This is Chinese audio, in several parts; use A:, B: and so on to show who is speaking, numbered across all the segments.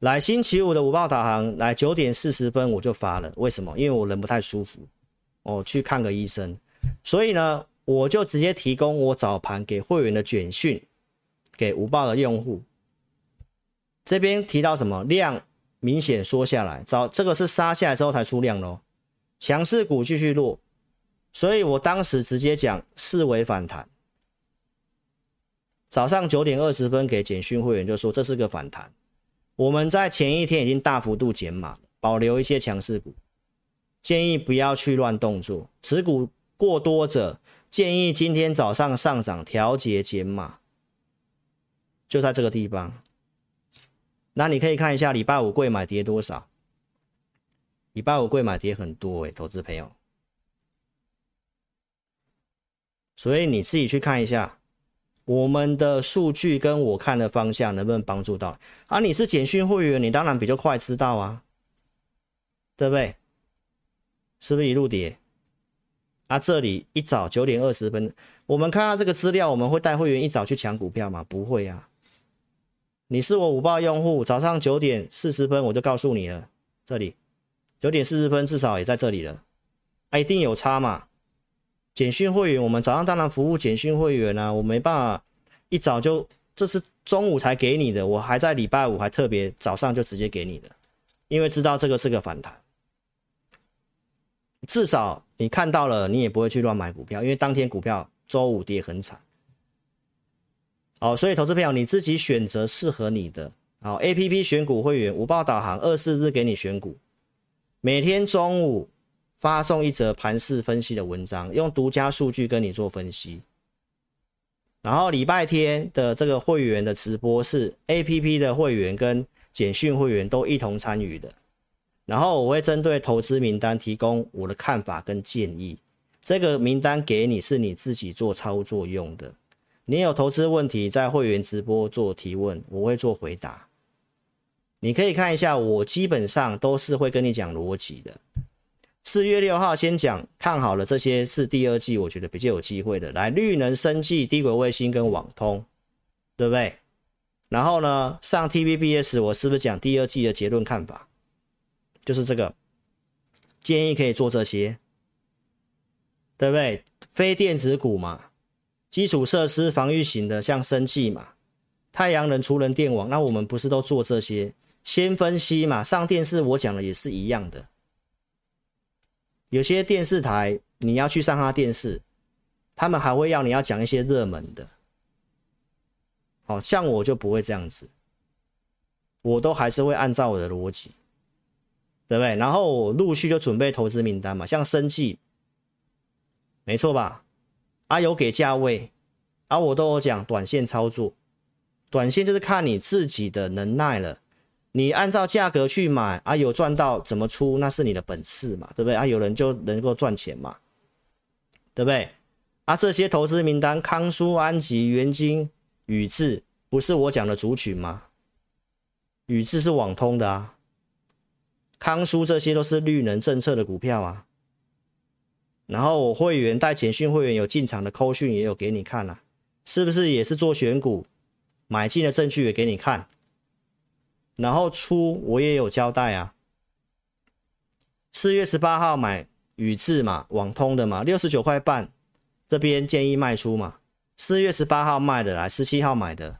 A: 来星期五的午报导航，来九点四十分我就发了。为什么？因为我人不太舒服，我去看个医生。所以呢，我就直接提供我早盘给会员的简讯，给午报的用户。这边提到什么量明显缩下来，早这个是杀下来之后才出量喽。强势股继续落，所以我当时直接讲视为反弹。早上九点二十分给简讯会员就说这是个反弹。我们在前一天已经大幅度减码，保留一些强势股，建议不要去乱动作。持股过多者，建议今天早上上涨调节减码，就在这个地方。那你可以看一下礼拜五贵买跌多少？礼拜五贵买跌很多诶，投资朋友。所以你自己去看一下。我们的数据跟我看的方向能不能帮助到？啊，你是简讯会员，你当然比较快知道啊，对不对？是不是一路跌？啊，这里一早九点二十分，我们看到这个资料，我们会带会员一早去抢股票吗？不会啊。你是我五报用户，早上九点四十分我就告诉你了，这里九点四十分至少也在这里了，啊，一定有差嘛。简讯会员，我们早上当然服务简讯会员啊，我没办法一早就，这是中午才给你的，我还在礼拜五还特别早上就直接给你的，因为知道这个是个反弹，至少你看到了，你也不会去乱买股票，因为当天股票周五跌很惨。好，所以投资朋友你自己选择适合你的，好，APP 选股会员五报导航二四日给你选股，每天中午。发送一则盘势分析的文章，用独家数据跟你做分析。然后礼拜天的这个会员的直播是 APP 的会员跟简讯会员都一同参与的。然后我会针对投资名单提供我的看法跟建议。这个名单给你是你自己做操作用的。你有投资问题在会员直播做提问，我会做回答。你可以看一下，我基本上都是会跟你讲逻辑的。四月六号先讲看好了，这些是第二季，我觉得比较有机会的。来，绿能、生技、低轨卫星跟网通，对不对？然后呢，上 TVBS 我是不是讲第二季的结论看法？就是这个，建议可以做这些，对不对？非电子股嘛，基础设施防御型的，像生技嘛，太阳能、储能电网，那我们不是都做这些？先分析嘛，上电视我讲的也是一样的。有些电视台你要去上他电视，他们还会要你要讲一些热门的，好像我就不会这样子，我都还是会按照我的逻辑，对不对？然后我陆续就准备投资名单嘛，像生技，没错吧？啊有给价位，啊我都有讲短线操作，短线就是看你自己的能耐了。你按照价格去买啊，有赚到怎么出那是你的本事嘛，对不对啊？有人就能够赚钱嘛，对不对？啊，这些投资名单，康舒、安吉、元晶、宇智，不是我讲的族群吗？宇智是网通的啊，康舒这些都是绿能政策的股票啊。然后我会员带简讯会员有进场的扣讯也有给你看了，啊，是不是也是做选股买进的证据也给你看？然后出我也有交代啊，四月十八号买宇智嘛，网通的嘛，六十九块半，这边建议卖出嘛。四月十八号卖的，来十七号买的。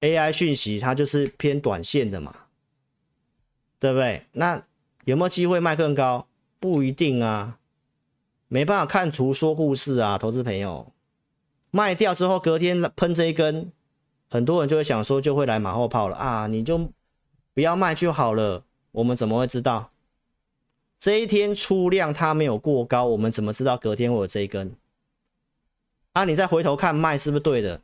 A: AI 讯息它就是偏短线的嘛，对不对？那有没有机会卖更高？不一定啊，没办法看图说故事啊，投资朋友，卖掉之后隔天喷这一根。很多人就会想说，就会来马后炮了啊！你就不要卖就好了。我们怎么会知道这一天出量它没有过高？我们怎么知道隔天会有这一根？啊，你再回头看卖是不是对的？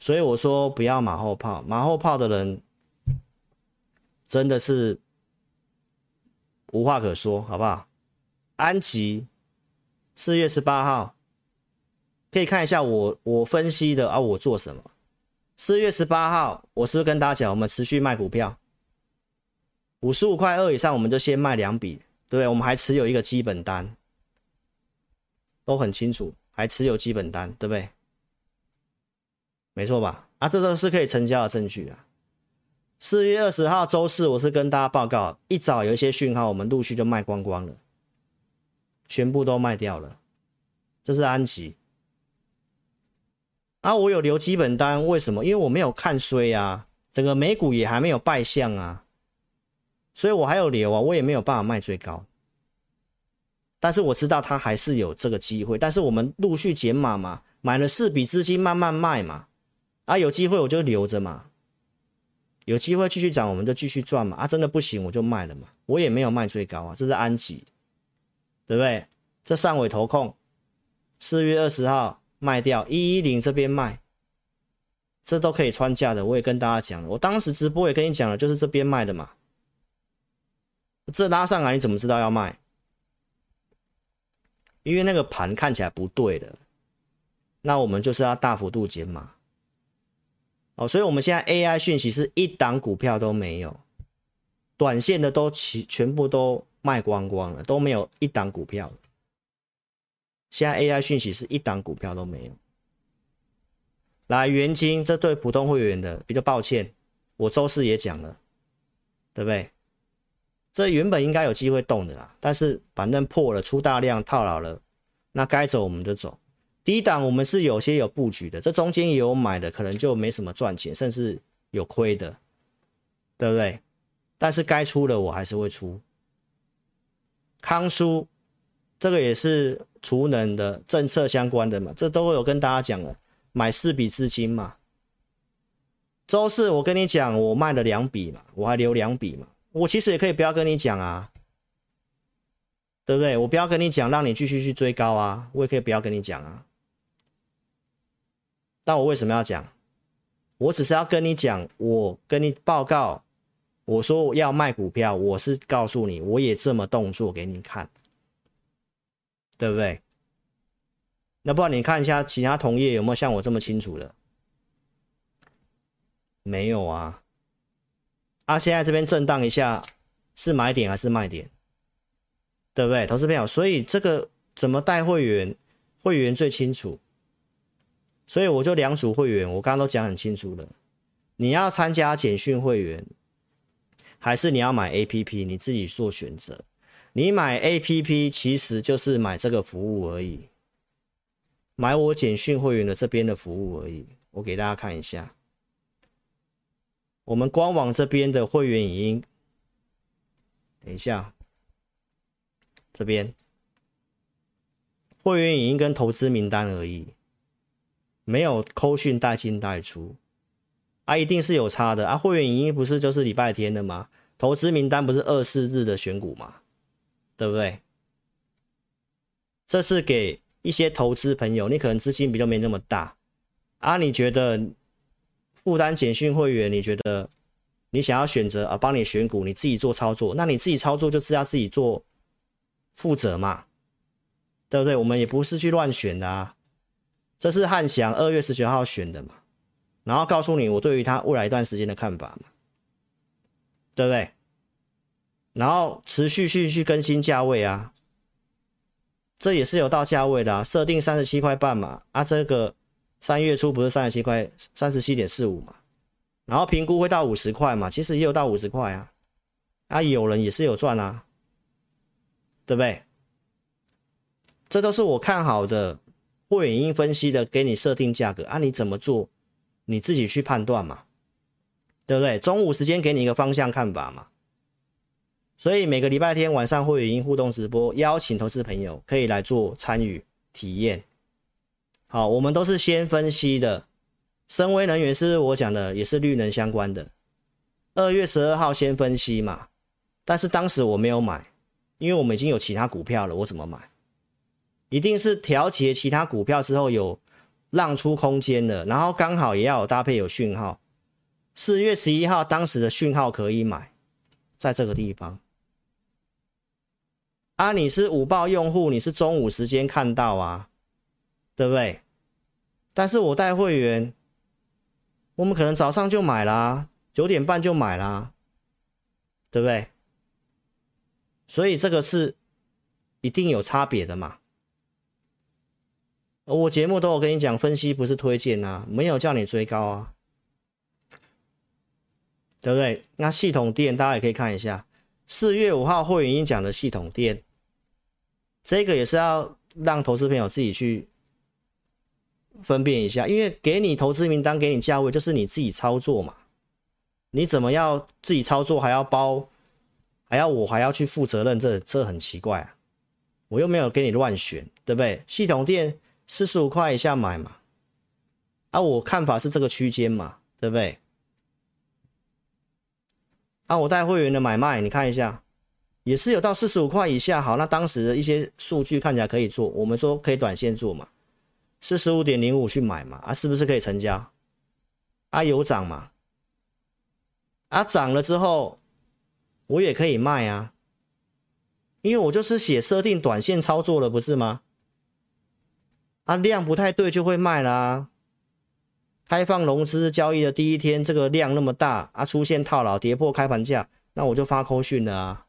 A: 所以我说不要马后炮，马后炮的人真的是无话可说，好不好？安吉四月十八号。可以看一下我我分析的啊，我做什么？四月十八号，我是不是跟大家讲，我们持续卖股票，五十五块二以上，我们就先卖两笔，对不对？我们还持有一个基本单，都很清楚，还持有基本单，对不对？没错吧？啊，这都是可以成交的证据啊。四月二十号周四，我是跟大家报告，一早有一些讯号，我们陆续就卖光光了，全部都卖掉了。这是安吉。啊，我有留基本单，为什么？因为我没有看衰啊，整个美股也还没有败相啊，所以我还有留啊，我也没有办法卖最高。但是我知道它还是有这个机会，但是我们陆续减码嘛，买了四笔资金慢慢卖嘛，啊，有机会我就留着嘛，有机会继续涨我们就继续赚嘛，啊，真的不行我就卖了嘛，我也没有卖最高啊，这是安吉，对不对？这上尾投控，四月二十号。卖掉一一零这边卖，这都可以穿价的。我也跟大家讲了，我当时直播也跟你讲了，就是这边卖的嘛。这拉上来你怎么知道要卖？因为那个盘看起来不对的，那我们就是要大幅度减码。哦，所以我们现在 AI 讯息是一档股票都没有，短线的都全全部都卖光光了，都没有一档股票。现在 AI 讯息是一档股票都没有。来，元晶，这对普通会员的比较抱歉，我周四也讲了，对不对？这原本应该有机会动的啦，但是反正破了，出大量套牢了，那该走我们就走。低档我们是有些有布局的，这中间也有买的，可能就没什么赚钱，甚至有亏的，对不对？但是该出的我还是会出。康叔。这个也是储能的政策相关的嘛，这都有跟大家讲了，买四笔资金嘛。周四我跟你讲，我卖了两笔嘛，我还留两笔嘛。我其实也可以不要跟你讲啊，对不对？我不要跟你讲，让你继续去追高啊，我也可以不要跟你讲啊。但我为什么要讲？我只是要跟你讲，我跟你报告，我说我要卖股票，我是告诉你，我也这么动作给你看。对不对？那不然你看一下其他同业有没有像我这么清楚的？没有啊。啊，现在这边震荡一下，是买点还是卖点？对不对？投资朋友，所以这个怎么带会员？会员最清楚。所以我就两组会员，我刚刚都讲很清楚了。你要参加简讯会员，还是你要买 APP？你自己做选择。你买 APP 其实就是买这个服务而已，买我简讯会员的这边的服务而已。我给大家看一下，我们官网这边的会员影音，等一下，这边会员影音跟投资名单而已，没有扣讯带进带出，啊，一定是有差的啊。会员影音不是就是礼拜天的吗？投资名单不是二四日的选股吗？对不对？这是给一些投资朋友，你可能资金比较没那么大啊。你觉得负担简讯会员，你觉得你想要选择啊，帮你选股，你自己做操作，那你自己操作就是要自己做负责嘛，对不对？我们也不是去乱选的啊。这是汉翔二月十九号选的嘛，然后告诉你我对于他未来一段时间的看法嘛，对不对？然后持续去去更新价位啊，这也是有到价位的啊，设定三十七块半嘛，啊，这个三月初不是三十七块，三十七点四五嘛，然后评估会到五十块嘛，其实也有到五十块啊，啊，有人也是有赚啊，对不对？这都是我看好的，会员因分析的，给你设定价格啊，你怎么做，你自己去判断嘛，对不对？中午时间给你一个方向看法嘛。所以每个礼拜天晚上会有互动直播，邀请投资朋友可以来做参与体验。好，我们都是先分析的。深威能源是我讲的，也是绿能相关的。二月十二号先分析嘛，但是当时我没有买，因为我们已经有其他股票了，我怎么买？一定是调节其他股票之后有让出空间了，然后刚好也要搭配有讯号。四月十一号当时的讯号可以买，在这个地方。啊，你是午报用户，你是中午时间看到啊，对不对？但是我带会员，我们可能早上就买啦，九点半就买啦，对不对？所以这个是一定有差别的嘛。我节目都有跟你讲，分析不是推荐啊，没有叫你追高啊，对不对？那系统店大家也可以看一下，四月五号会员已经讲的系统店，这个也是要让投资朋友自己去分辨一下，因为给你投资名单，给你价位，就是你自己操作嘛。你怎么要自己操作，还要包，还要我还要去负责任，这这很奇怪啊！我又没有给你乱选，对不对？系统店四十五块以下买嘛，啊，我看法是这个区间嘛，对不对？啊，我带会员的买卖，你看一下，也是有到四十五块以下。好，那当时的一些数据看起来可以做，我们说可以短线做嘛，四十五点零五去买嘛，啊，是不是可以成交？啊，有涨嘛？啊，涨了之后，我也可以卖啊，因为我就是写设定短线操作了，不是吗？啊，量不太对就会卖啦。开放融资交易的第一天，这个量那么大啊，出现套牢跌破开盘价，那我就发扣讯了啊。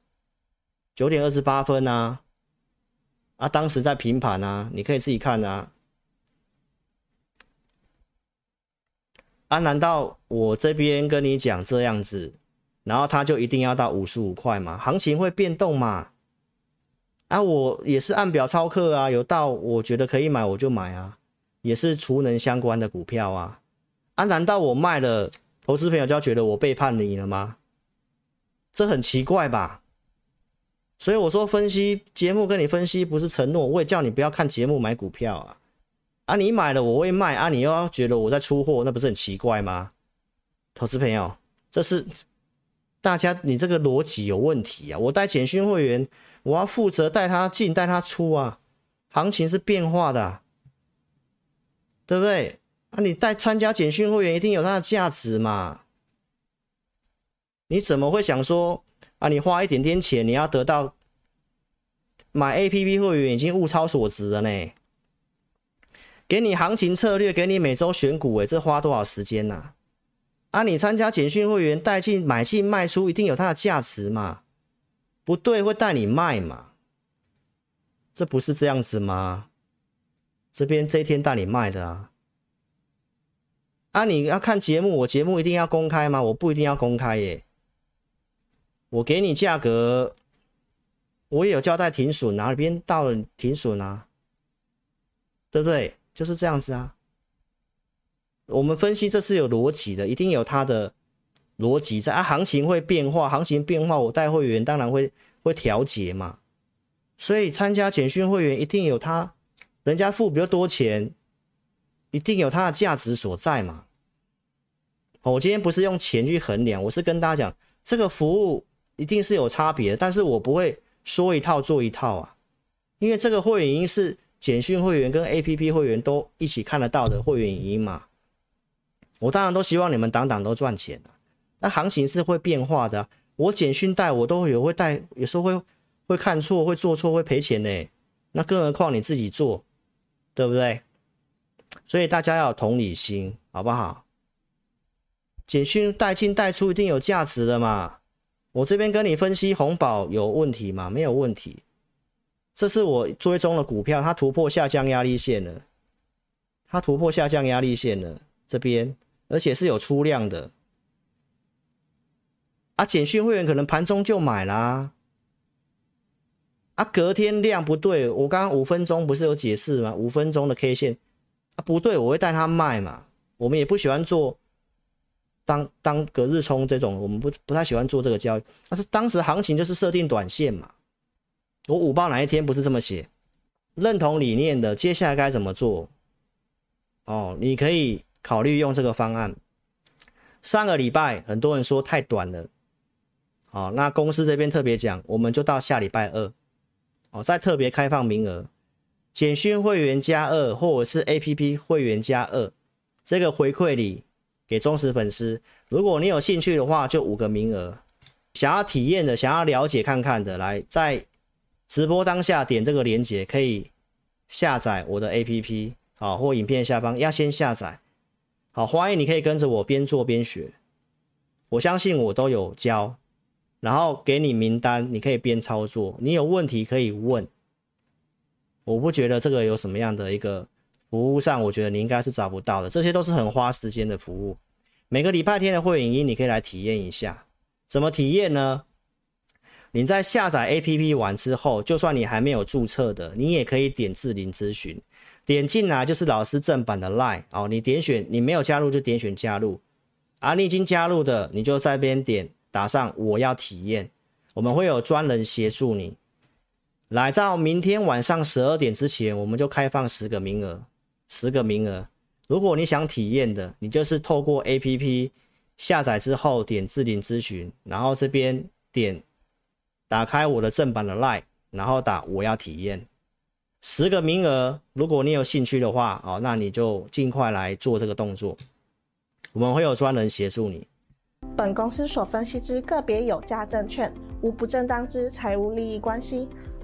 A: 九点二十八分啊，啊，当时在平盘啊，你可以自己看啊。啊？难道我这边跟你讲这样子，然后它就一定要到五十五块吗？行情会变动嘛？啊，我也是按表操课啊，有到我觉得可以买我就买啊，也是储能相关的股票啊。啊，难道我卖了，投资朋友就要觉得我背叛你了吗？这很奇怪吧？所以我说分析节目跟你分析不是承诺，我也叫你不要看节目买股票啊。啊，你买了我会卖啊，你又要觉得我在出货，那不是很奇怪吗？投资朋友，这是大家你这个逻辑有问题啊！我带简讯会员，我要负责带他进带他出啊，行情是变化的，对不对？啊，你带参加简讯会员一定有它的价值嘛？你怎么会想说啊？你花一点点钱，你要得到买 APP 会员已经物超所值了呢？给你行情策略，给你每周选股，哎，这花多少时间呐、啊？啊，你参加简讯会员带进买进卖出，一定有它的价值嘛？不对，会带你卖嘛？这不是这样子吗？这边这一天带你卖的啊？啊，你要看节目，我节目一定要公开吗？我不一定要公开耶。我给你价格，我也有交代停损，哪里边到了停损啊？对不对？就是这样子啊，我们分析这是有逻辑的，一定有它的逻辑在啊。行情会变化，行情变化，我带会员当然会会调节嘛。所以参加简讯会员一定有他，人家付比较多钱，一定有它的价值所在嘛。我今天不是用钱去衡量，我是跟大家讲，这个服务一定是有差别的，但是我不会说一套做一套啊，因为这个会员是。简讯会员跟 APP 会员都一起看得到的会员影音嘛，我当然都希望你们档档都赚钱。那行情是会变化的，我简讯带我都有会带，有时候会会看错，会做错，会赔钱呢。那更何况你自己做，对不对？所以大家要有同理心，好不好？简讯带进带出一定有价值的嘛。我这边跟你分析红宝有问题吗？没有问题。这是我追踪的股票，它突破下降压力线了，它突破下降压力线了，这边而且是有出量的，啊，简讯会员可能盘中就买啦，啊，隔天量不对，我刚刚五分钟不是有解释吗？五分钟的 K 线啊不对，我会带他卖嘛，我们也不喜欢做当当隔日冲这种，我们不不太喜欢做这个交易，但是当时行情就是设定短线嘛。我五报哪一天不是这么写？认同理念的，接下来该怎么做？哦，你可以考虑用这个方案。上个礼拜很多人说太短了，哦，那公司这边特别讲，我们就到下礼拜二，哦，再特别开放名额，简讯会员加二，或者是 APP 会员加二，这个回馈礼给忠实粉丝。如果你有兴趣的话，就五个名额。想要体验的，想要了解看看的，来在。直播当下点这个链接可以下载我的 APP，好，或影片下方要先下载，好，欢迎你可以跟着我边做边学，我相信我都有教，然后给你名单，你可以边操作，你有问题可以问，我不觉得这个有什么样的一个服务上，我觉得你应该是找不到的，这些都是很花时间的服务，每个礼拜天的会影音，你可以来体验一下。怎么体验呢？你在下载 APP 完之后，就算你还没有注册的，你也可以点智霖咨询，点进来就是老师正版的 Line 哦。你点选，你没有加入就点选加入啊。你已经加入的，你就在边点打上我要体验，我们会有专人协助你。来到明天晚上十二点之前，我们就开放十个名额，十个名额。如果你想体验的，你就是透过 APP 下载之后点智霖咨询，然后这边点。打开我的正版的 Line，然后打我要体验，十个名额。如果你有兴趣的话，哦，那你就尽快来做这个动作，我们会有专人协助你。
B: 本公司所分析之个别有价证券，无不正当之财务利益关系。